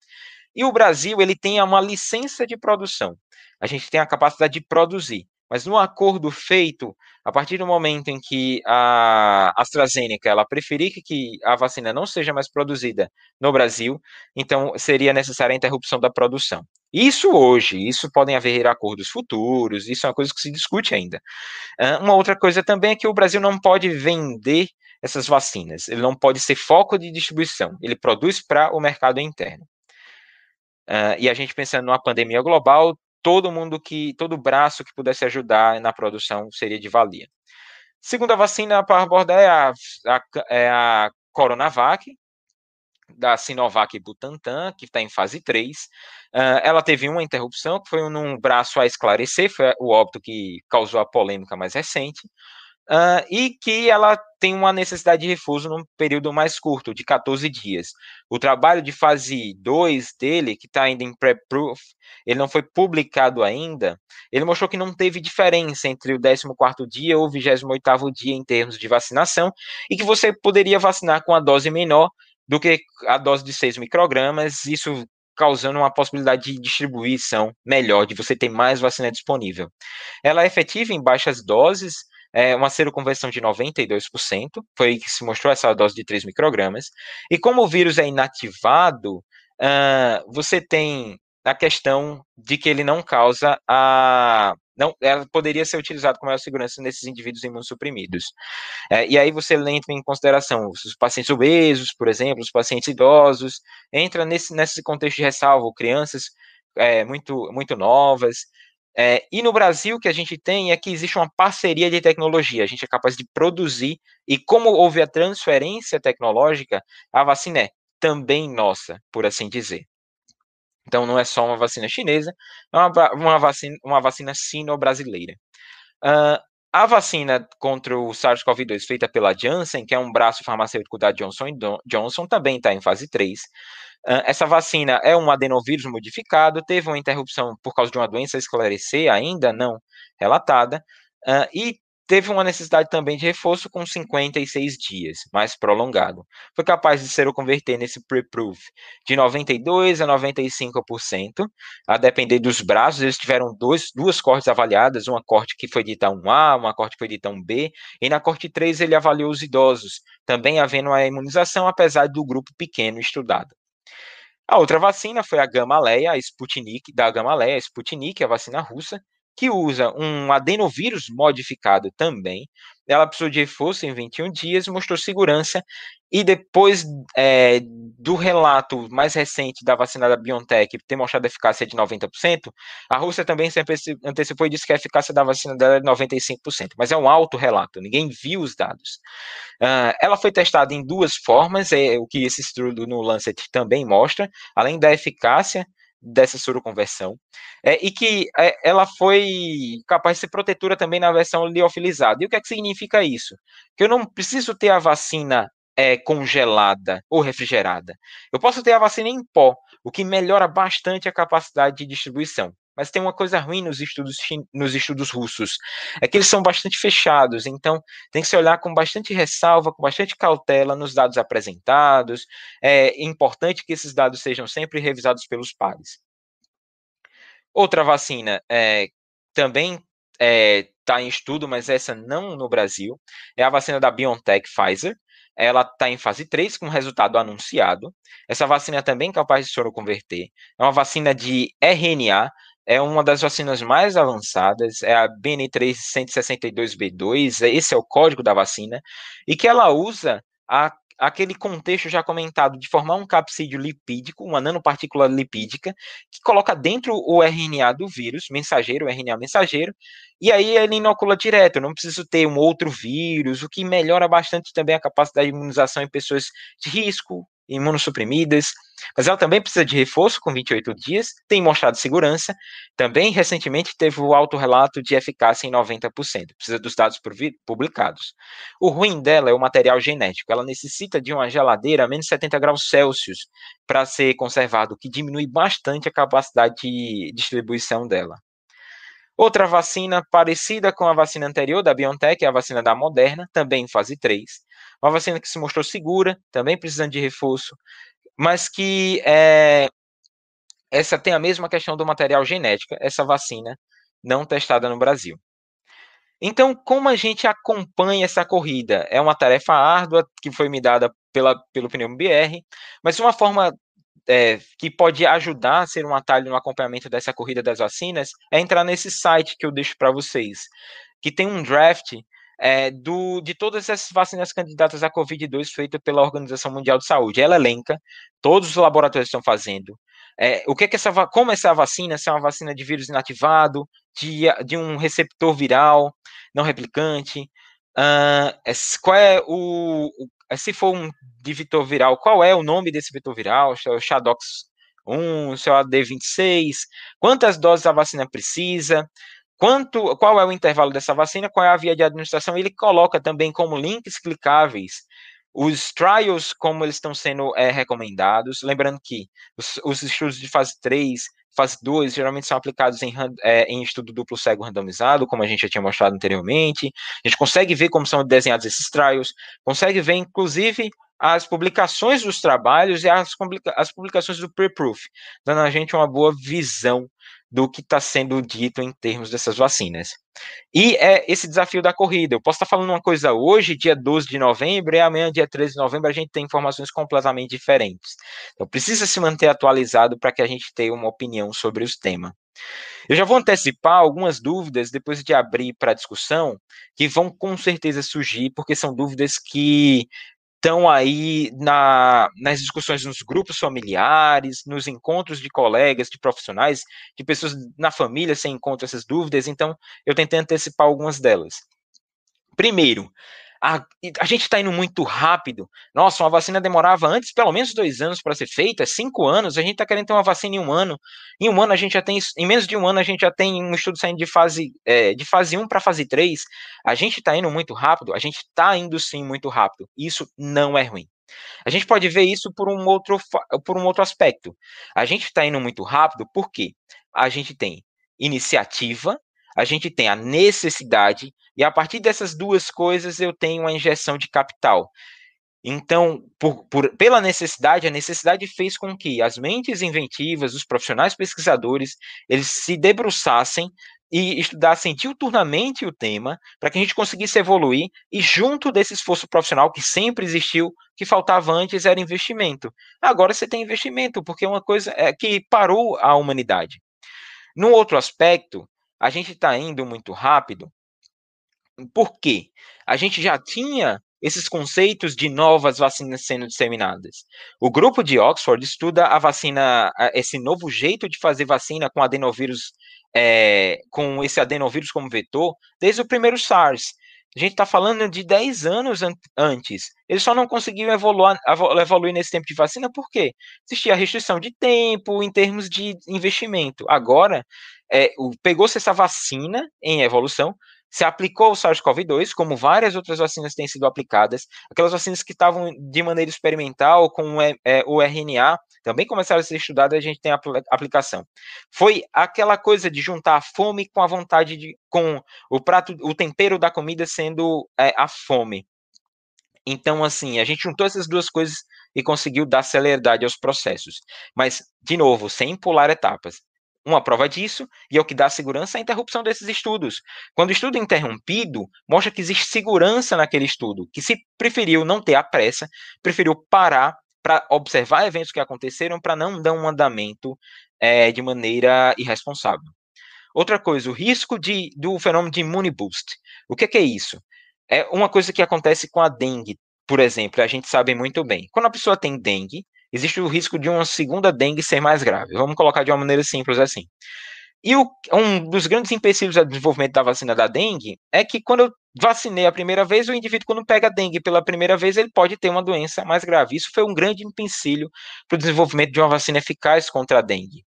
E o Brasil, ele tem uma licença de produção. A gente tem a capacidade de produzir. Mas no acordo feito, a partir do momento em que a AstraZeneca ela preferir que a vacina não seja mais produzida no Brasil, então seria necessária a interrupção da produção. Isso hoje, isso podem haver acordos futuros, isso é uma coisa que se discute ainda. Uma outra coisa também é que o Brasil não pode vender essas vacinas, ele não pode ser foco de distribuição, ele produz para o mercado interno. Uh, e a gente pensando numa pandemia global, todo mundo que, todo braço que pudesse ajudar na produção seria de valia. Segunda vacina para abordar é a, a, é a Coronavac, da Sinovac Butantan, que está em fase 3. Uh, ela teve uma interrupção, que foi num braço a esclarecer, foi o óbito que causou a polêmica mais recente uh, e que ela tem uma necessidade de reforço num período mais curto, de 14 dias. O trabalho de fase 2 dele, que está ainda em pré-proof, ele não foi publicado ainda, ele mostrou que não teve diferença entre o 14º dia ou o 28º dia em termos de vacinação, e que você poderia vacinar com a dose menor do que a dose de 6 microgramas, isso causando uma possibilidade de distribuição melhor, de você ter mais vacina disponível. Ela é efetiva em baixas doses, é, uma seroconversão de 92%, foi que se mostrou essa dose de 3 microgramas. E como o vírus é inativado, uh, você tem a questão de que ele não causa a. Não, ela poderia ser utilizado com maior segurança nesses indivíduos imunossuprimidos. É, e aí você entra em consideração os pacientes obesos, por exemplo, os pacientes idosos, entra nesse, nesse contexto de ressalvo, crianças é, muito, muito novas, é, e no Brasil, o que a gente tem é que existe uma parceria de tecnologia, a gente é capaz de produzir, e como houve a transferência tecnológica, a vacina é também nossa, por assim dizer. Então, não é só uma vacina chinesa, é uma, uma vacina, uma vacina sino-brasileira. Uh, a vacina contra o SARS-CoV-2 feita pela Janssen, que é um braço farmacêutico da Johnson Johnson, também está em fase 3. Essa vacina é um adenovírus modificado, teve uma interrupção por causa de uma doença a esclarecer, ainda não relatada, e teve uma necessidade também de reforço com 56 dias, mais prolongado. Foi capaz de ser converter nesse pre-proof de 92% a 95%, a depender dos braços. Eles tiveram dois, duas cortes avaliadas, uma corte que foi dita 1A, uma corte que foi dita 1B, e na corte 3 ele avaliou os idosos, também havendo a imunização, apesar do grupo pequeno estudado. A outra vacina foi a Gamaleya, a Sputnik, da Gamaleya, a Sputnik, a vacina russa, que usa um adenovírus modificado também. Ela precisou de reforço em 21 dias, mostrou segurança, e depois é, do relato mais recente da vacina da BioNTech ter mostrado eficácia de 90%, a Rússia também se antecipou e disse que a eficácia da vacina dela é de 95%, mas é um alto relato, ninguém viu os dados. Uh, ela foi testada em duas formas, é o que esse estudo no Lancet também mostra, além da eficácia, dessa soroconversão, é, e que é, ela foi capaz de ser protetora também na versão liofilizada. E o que é que significa isso? Que eu não preciso ter a vacina é, congelada ou refrigerada. Eu posso ter a vacina em pó, o que melhora bastante a capacidade de distribuição. Mas tem uma coisa ruim nos estudos, nos estudos russos, é que eles são bastante fechados, então tem que se olhar com bastante ressalva, com bastante cautela nos dados apresentados. É importante que esses dados sejam sempre revisados pelos pares. Outra vacina é, também está é, tá em estudo, mas essa não no Brasil, é a vacina da BioNTech Pfizer. Ela está em fase 3, com resultado anunciado. Essa vacina é também capaz de soroconverter. É uma vacina de RNA, é uma das vacinas mais avançadas, é a BN3 esse é o código da vacina, e que ela usa a, aquele contexto já comentado de formar um capsídeo lipídico, uma nanopartícula lipídica, que coloca dentro o RNA do vírus, mensageiro, RNA mensageiro, e aí ele inocula direto, não preciso ter um outro vírus, o que melhora bastante também a capacidade de imunização em pessoas de risco, imunossuprimidas, mas ela também precisa de reforço com 28 dias, tem mostrado segurança, também recentemente teve o alto relato de eficácia em 90%, precisa dos dados publicados. O ruim dela é o material genético, ela necessita de uma geladeira a menos 70 graus Celsius para ser conservado, o que diminui bastante a capacidade de distribuição dela. Outra vacina parecida com a vacina anterior da BioNTech é a vacina da Moderna, também em fase 3. Uma vacina que se mostrou segura, também precisando de reforço, mas que é, essa tem a mesma questão do material genético, essa vacina não testada no Brasil. Então, como a gente acompanha essa corrida? É uma tarefa árdua que foi me dada pela, pelo Pneumo BR, mas uma forma é, que pode ajudar a ser um atalho no acompanhamento dessa corrida das vacinas é entrar nesse site que eu deixo para vocês, que tem um draft é, do, de todas essas vacinas candidatas à Covid-2 feita pela Organização Mundial de Saúde. Ela elenca, todos os laboratórios estão fazendo. É, o que é que essa, como essa vacina, se é uma vacina de vírus inativado, de, de um receptor viral não replicante, uh, qual é o, se for um de vetor viral, qual é o nome desse vetor viral, se é o Shadox 1, se é o AD26, quantas doses a vacina precisa, quanto, qual é o intervalo dessa vacina, qual é a via de administração, ele coloca também como links clicáveis os trials, como eles estão sendo é, recomendados, lembrando que os, os, estudos de fase 3, fase 2, geralmente são aplicados em, é, em, estudo duplo cego randomizado, como a gente já tinha mostrado anteriormente, a gente consegue ver como são desenhados esses trials, consegue ver, inclusive, as publicações dos trabalhos e as, as publicações do pre-proof, dando a gente uma boa visão do que está sendo dito em termos dessas vacinas. E é esse desafio da corrida. Eu posso estar tá falando uma coisa hoje, dia 12 de novembro, e amanhã, dia 13 de novembro, a gente tem informações completamente diferentes. Então, precisa se manter atualizado para que a gente tenha uma opinião sobre os temas. Eu já vou antecipar algumas dúvidas depois de abrir para discussão, que vão com certeza surgir, porque são dúvidas que estão aí na, nas discussões nos grupos familiares, nos encontros de colegas, de profissionais, de pessoas na família, você encontra essas dúvidas, então eu tentei antecipar algumas delas. Primeiro, a, a gente está indo muito rápido. Nossa, uma vacina demorava antes pelo menos dois anos para ser feita, cinco anos. A gente está querendo ter uma vacina em um ano. Em um ano a gente já tem, em menos de um ano a gente já tem um estudo saindo de fase é, de fase 1 para fase 3. A gente está indo muito rápido. A gente está indo sim muito rápido. Isso não é ruim. A gente pode ver isso por um outro, por um outro aspecto. A gente está indo muito rápido porque a gente tem iniciativa, a gente tem a necessidade, e a partir dessas duas coisas eu tenho uma injeção de capital. Então, por, por, pela necessidade, a necessidade fez com que as mentes inventivas, os profissionais pesquisadores, eles se debruçassem e estudassem diuturnamente o tema para que a gente conseguisse evoluir e junto desse esforço profissional que sempre existiu, que faltava antes era investimento. Agora você tem investimento, porque é uma coisa é, que parou a humanidade. No outro aspecto, a gente está indo muito rápido por quê? A gente já tinha esses conceitos de novas vacinas sendo disseminadas. O grupo de Oxford estuda a vacina, esse novo jeito de fazer vacina com adenovírus, é, com esse adenovírus como vetor, desde o primeiro SARS. A gente está falando de 10 anos an antes. Eles só não conseguiram evoluir, evoluir nesse tempo de vacina, por quê? Existia restrição de tempo em termos de investimento. Agora, é, pegou-se essa vacina em evolução, se aplicou o SARS-CoV-2, como várias outras vacinas têm sido aplicadas, aquelas vacinas que estavam de maneira experimental com é, o RNA, também começaram a ser estudadas, a gente tem a aplicação. Foi aquela coisa de juntar a fome com a vontade de, com o prato, o tempero da comida sendo é, a fome. Então, assim, a gente juntou essas duas coisas e conseguiu dar celeridade aos processos. Mas, de novo, sem pular etapas. Uma prova disso, e é o que dá segurança, é a interrupção desses estudos. Quando o estudo é interrompido, mostra que existe segurança naquele estudo, que se preferiu não ter a pressa, preferiu parar para observar eventos que aconteceram para não dar um andamento é, de maneira irresponsável. Outra coisa, o risco de, do fenômeno de immune boost. O que, que é isso? É uma coisa que acontece com a dengue, por exemplo, a gente sabe muito bem. Quando a pessoa tem dengue, existe o risco de uma segunda dengue ser mais grave. Vamos colocar de uma maneira simples assim. E o, um dos grandes empecilhos ao desenvolvimento da vacina da dengue é que quando eu vacinei a primeira vez, o indivíduo, quando pega dengue pela primeira vez, ele pode ter uma doença mais grave. Isso foi um grande empecilho para o desenvolvimento de uma vacina eficaz contra a dengue.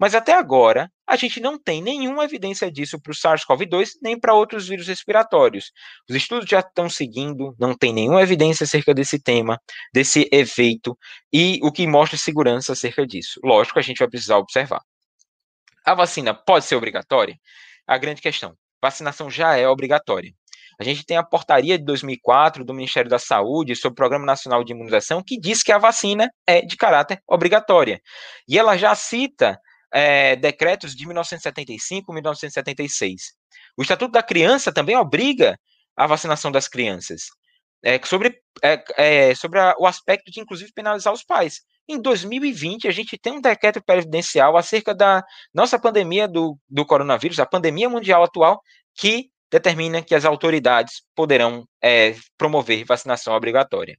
Mas até agora, a gente não tem nenhuma evidência disso para o SARS-CoV-2 nem para outros vírus respiratórios. Os estudos já estão seguindo, não tem nenhuma evidência acerca desse tema, desse efeito, e o que mostra segurança acerca disso. Lógico, a gente vai precisar observar. A vacina pode ser obrigatória? A grande questão. Vacinação já é obrigatória. A gente tem a portaria de 2004 do Ministério da Saúde sobre o Programa Nacional de Imunização que diz que a vacina é de caráter obrigatória. E ela já cita é, decretos de 1975 e 1976. O Estatuto da Criança também obriga a vacinação das crianças, é, sobre, é, é, sobre a, o aspecto de, inclusive, penalizar os pais. Em 2020, a gente tem um decreto previdencial acerca da nossa pandemia do, do coronavírus, a pandemia mundial atual, que determina que as autoridades poderão é, promover vacinação obrigatória.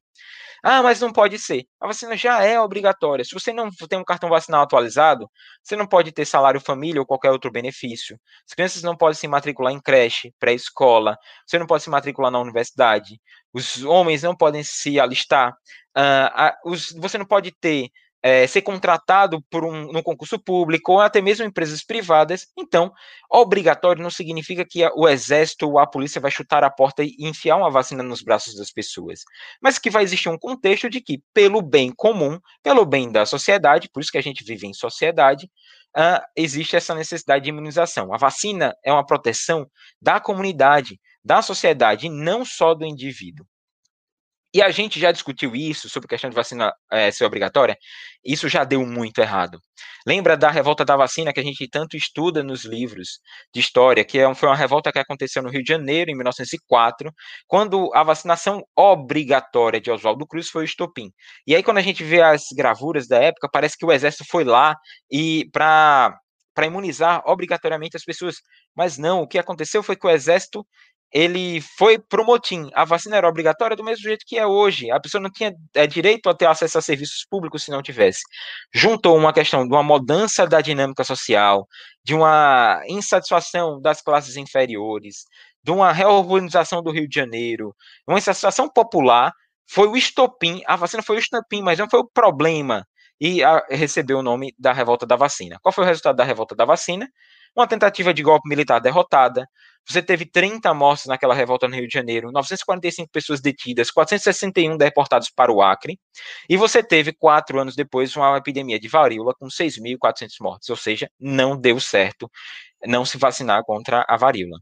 Ah, mas não pode ser. A vacina já é obrigatória. Se você não tem um cartão vacinal atualizado, você não pode ter salário família ou qualquer outro benefício. As crianças não podem se matricular em creche, pré-escola. Você não pode se matricular na universidade. Os homens não podem se alistar. Uh, os, você não pode ter é, ser contratado por um no concurso público ou até mesmo empresas privadas. Então, obrigatório não significa que o exército ou a polícia vai chutar a porta e enfiar uma vacina nos braços das pessoas, mas que vai existir um contexto de que, pelo bem comum, pelo bem da sociedade, por isso que a gente vive em sociedade, uh, existe essa necessidade de imunização. A vacina é uma proteção da comunidade, da sociedade, não só do indivíduo. E a gente já discutiu isso sobre a questão de vacina é, ser obrigatória. Isso já deu muito errado. Lembra da revolta da vacina que a gente tanto estuda nos livros de história, que é foi uma revolta que aconteceu no Rio de Janeiro, em 1904, quando a vacinação obrigatória de Oswaldo Cruz foi o estopim. E aí, quando a gente vê as gravuras da época, parece que o exército foi lá e para para imunizar obrigatoriamente as pessoas. Mas não, o que aconteceu foi que o exército ele foi pro motim. A vacina era obrigatória do mesmo jeito que é hoje. A pessoa não tinha é, direito a ter acesso a serviços públicos se não tivesse. Juntou uma questão de uma mudança da dinâmica social, de uma insatisfação das classes inferiores, de uma reorganização do Rio de Janeiro, uma insatisfação popular, foi o estopim. A vacina foi o estopim, mas não foi o problema. E a, recebeu o nome da revolta da vacina. Qual foi o resultado da revolta da vacina? Uma tentativa de golpe militar derrotada, você teve 30 mortes naquela revolta no Rio de Janeiro, 945 pessoas detidas, 461 deportados para o Acre, e você teve, quatro anos depois, uma epidemia de varíola com 6.400 mortes, ou seja, não deu certo não se vacinar contra a varíola.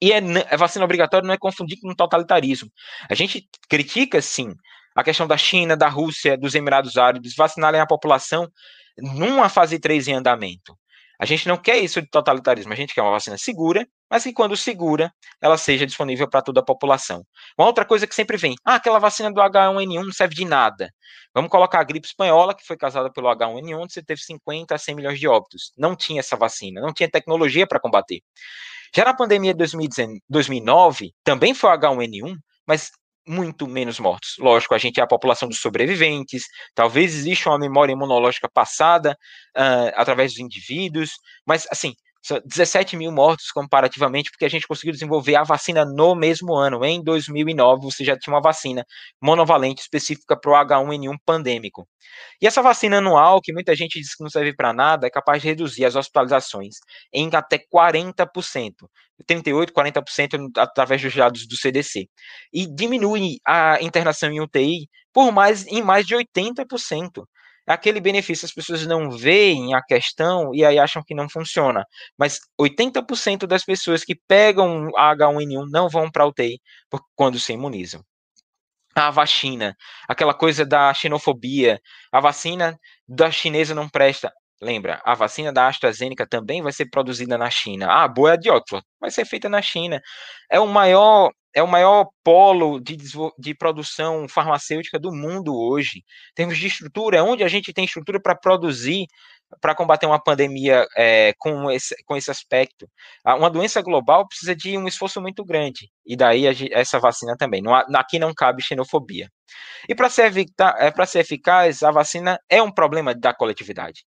E é, a vacina obrigatória não é confundir com totalitarismo. A gente critica, sim, a questão da China, da Rússia, dos Emirados Árabes vacinarem a população numa fase 3 em andamento. A gente não quer isso de totalitarismo, a gente quer uma vacina segura, mas que quando segura, ela seja disponível para toda a população. Uma outra coisa que sempre vem, ah, aquela vacina do H1N1 não serve de nada. Vamos colocar a gripe espanhola, que foi causada pelo H1N1, onde você teve 50 a 100 milhões de óbitos. Não tinha essa vacina, não tinha tecnologia para combater. Já na pandemia de 2009, também foi o H1N1, mas muito menos mortos. Lógico, a gente é a população dos sobreviventes, talvez exista uma memória imunológica passada uh, através dos indivíduos, mas assim, 17 mil mortos comparativamente, porque a gente conseguiu desenvolver a vacina no mesmo ano. Em 2009, você já tinha uma vacina monovalente específica para o H1N1 pandêmico. E essa vacina anual, que muita gente diz que não serve para nada, é capaz de reduzir as hospitalizações em até 40%. 38%, 40% através dos dados do CDC. E diminui a internação em UTI por mais, em mais de 80% aquele benefício as pessoas não veem a questão e aí acham que não funciona. Mas 80% das pessoas que pegam H1N1 não vão para a UTI quando se imunizam. A vacina, aquela coisa da xenofobia, a vacina da chinesa não presta. Lembra, a vacina da AstraZeneca também vai ser produzida na China. Ah, boa é de Oxford, vai ser feita na China. É o maior é o maior polo de, de produção farmacêutica do mundo hoje. Em termos de estrutura, onde a gente tem estrutura para produzir, para combater uma pandemia é, com, esse, com esse aspecto. Uma doença global precisa de um esforço muito grande, e daí essa vacina também. Não, aqui não cabe xenofobia. E para ser, é, ser eficaz, a vacina é um problema da coletividade.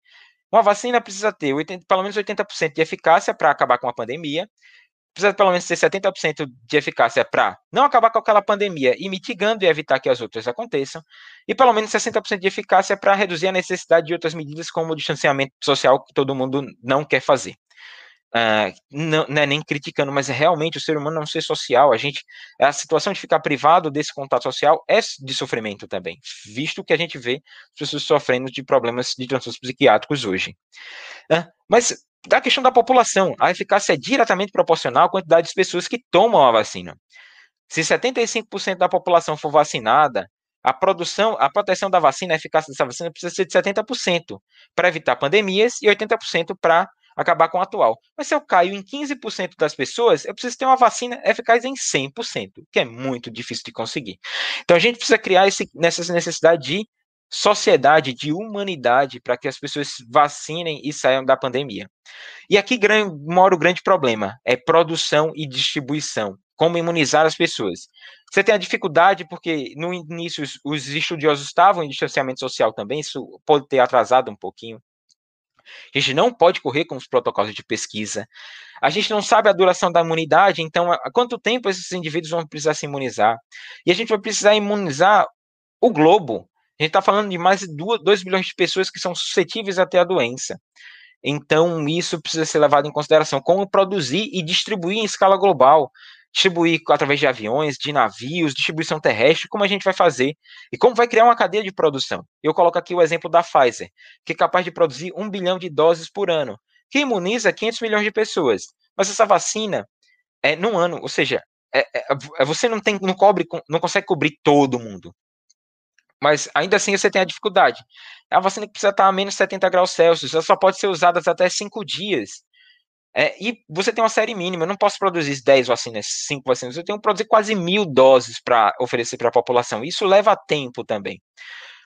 Uma vacina precisa ter 80, pelo menos 80% de eficácia para acabar com a pandemia, precisa pelo menos ter 70% de eficácia para não acabar com aquela pandemia e mitigando e evitar que as outras aconteçam, e pelo menos 60% de eficácia para reduzir a necessidade de outras medidas como o distanciamento social que todo mundo não quer fazer. Uh, não, não, é nem criticando, mas é realmente o ser humano não ser social. A gente, a situação de ficar privado desse contato social é de sofrimento também, visto que a gente vê as pessoas sofrendo de problemas de transtornos psiquiátricos hoje. Uh, mas da questão da população. A eficácia é diretamente proporcional à quantidade de pessoas que tomam a vacina. Se 75% da população for vacinada, a produção, a proteção da vacina, a eficácia dessa vacina precisa ser de 70% para evitar pandemias e 80% para acabar com o atual. Mas se eu caio em 15% das pessoas, eu preciso ter uma vacina eficaz em 100%, que é muito difícil de conseguir. Então a gente precisa criar esse, nessa necessidade de sociedade, de humanidade, para que as pessoas vacinem e saiam da pandemia. E aqui mora o grande problema: é produção e distribuição. Como imunizar as pessoas. Você tem a dificuldade, porque no início os estudiosos estavam em distanciamento social também, isso pode ter atrasado um pouquinho. A gente não pode correr com os protocolos de pesquisa. A gente não sabe a duração da imunidade, então há quanto tempo esses indivíduos vão precisar se imunizar? E a gente vai precisar imunizar o globo. A gente está falando de mais de 2 bilhões de pessoas que são suscetíveis a ter a doença. Então, isso precisa ser levado em consideração. Como produzir e distribuir em escala global distribuir através de aviões, de navios, distribuição terrestre, como a gente vai fazer e como vai criar uma cadeia de produção. Eu coloco aqui o exemplo da Pfizer, que é capaz de produzir um bilhão de doses por ano, que imuniza 500 milhões de pessoas. Mas essa vacina é num ano, ou seja, é, é, é, você não tem, não cobre, não consegue cobrir todo mundo. Mas ainda assim você tem a dificuldade. É vacina que precisa estar a menos 70 graus Celsius, ela só pode ser usada até 5 dias. É, e você tem uma série mínima, eu não posso produzir 10 vacinas, 5 vacinas, eu tenho que produzir quase mil doses para oferecer para a população. Isso leva tempo também.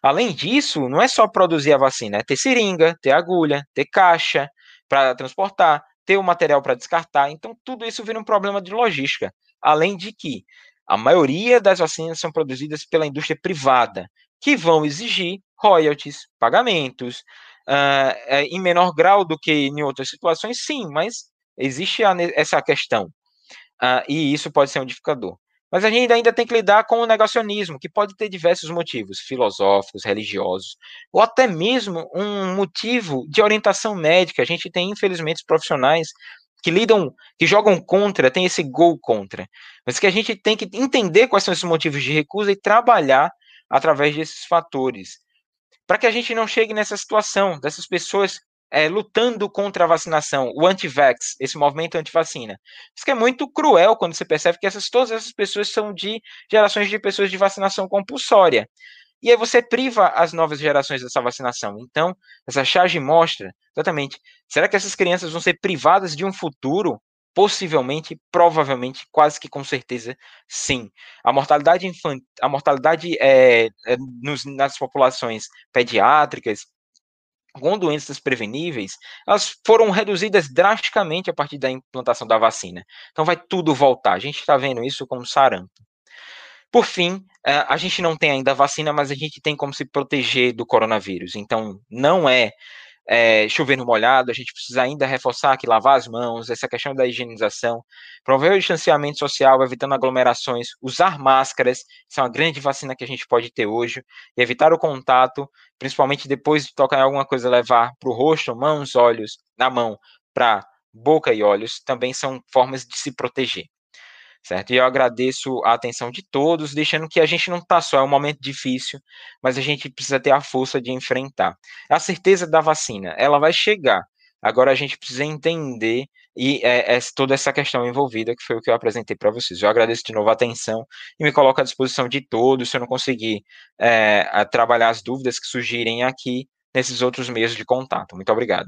Além disso, não é só produzir a vacina, é ter seringa, ter agulha, ter caixa para transportar, ter o material para descartar. Então, tudo isso vira um problema de logística. Além de que a maioria das vacinas são produzidas pela indústria privada, que vão exigir royalties, pagamentos, uh, em menor grau do que em outras situações, sim, mas existe a, essa questão. Uh, e isso pode ser um. Mas a gente ainda tem que lidar com o negacionismo, que pode ter diversos motivos, filosóficos, religiosos, ou até mesmo um motivo de orientação médica. A gente tem, infelizmente, profissionais que lidam, que jogam contra, tem esse gol contra. Mas que a gente tem que entender quais são esses motivos de recusa e trabalhar através desses fatores para que a gente não chegue nessa situação dessas pessoas é, lutando contra a vacinação, o anti-vax, esse movimento anti-vacina. Isso que é muito cruel quando você percebe que essas, todas essas pessoas são de gerações de pessoas de vacinação compulsória. E aí você priva as novas gerações dessa vacinação. Então, essa charge mostra exatamente, será que essas crianças vão ser privadas de um futuro Possivelmente, provavelmente, quase que com certeza, sim. A mortalidade infantil, a mortalidade é, é nos, nas populações pediátricas com doenças preveníveis, elas foram reduzidas drasticamente a partir da implantação da vacina. Então vai tudo voltar. A gente está vendo isso como sarampo. Por fim, é, a gente não tem ainda vacina, mas a gente tem como se proteger do coronavírus. Então, não é é, chover no molhado, a gente precisa ainda reforçar que lavar as mãos, essa questão da higienização, promover o distanciamento social, evitando aglomerações, usar máscaras, isso é uma grande vacina que a gente pode ter hoje, e evitar o contato, principalmente depois de tocar em alguma coisa, levar para o rosto, mãos, olhos, na mão, para boca e olhos, também são formas de se proteger certo? E eu agradeço a atenção de todos, deixando que a gente não está só, é um momento difícil, mas a gente precisa ter a força de enfrentar. A certeza da vacina, ela vai chegar. Agora a gente precisa entender e é, é, toda essa questão envolvida, que foi o que eu apresentei para vocês. Eu agradeço de novo a atenção e me coloco à disposição de todos, se eu não conseguir é, trabalhar as dúvidas que surgirem aqui nesses outros meios de contato. Muito obrigado.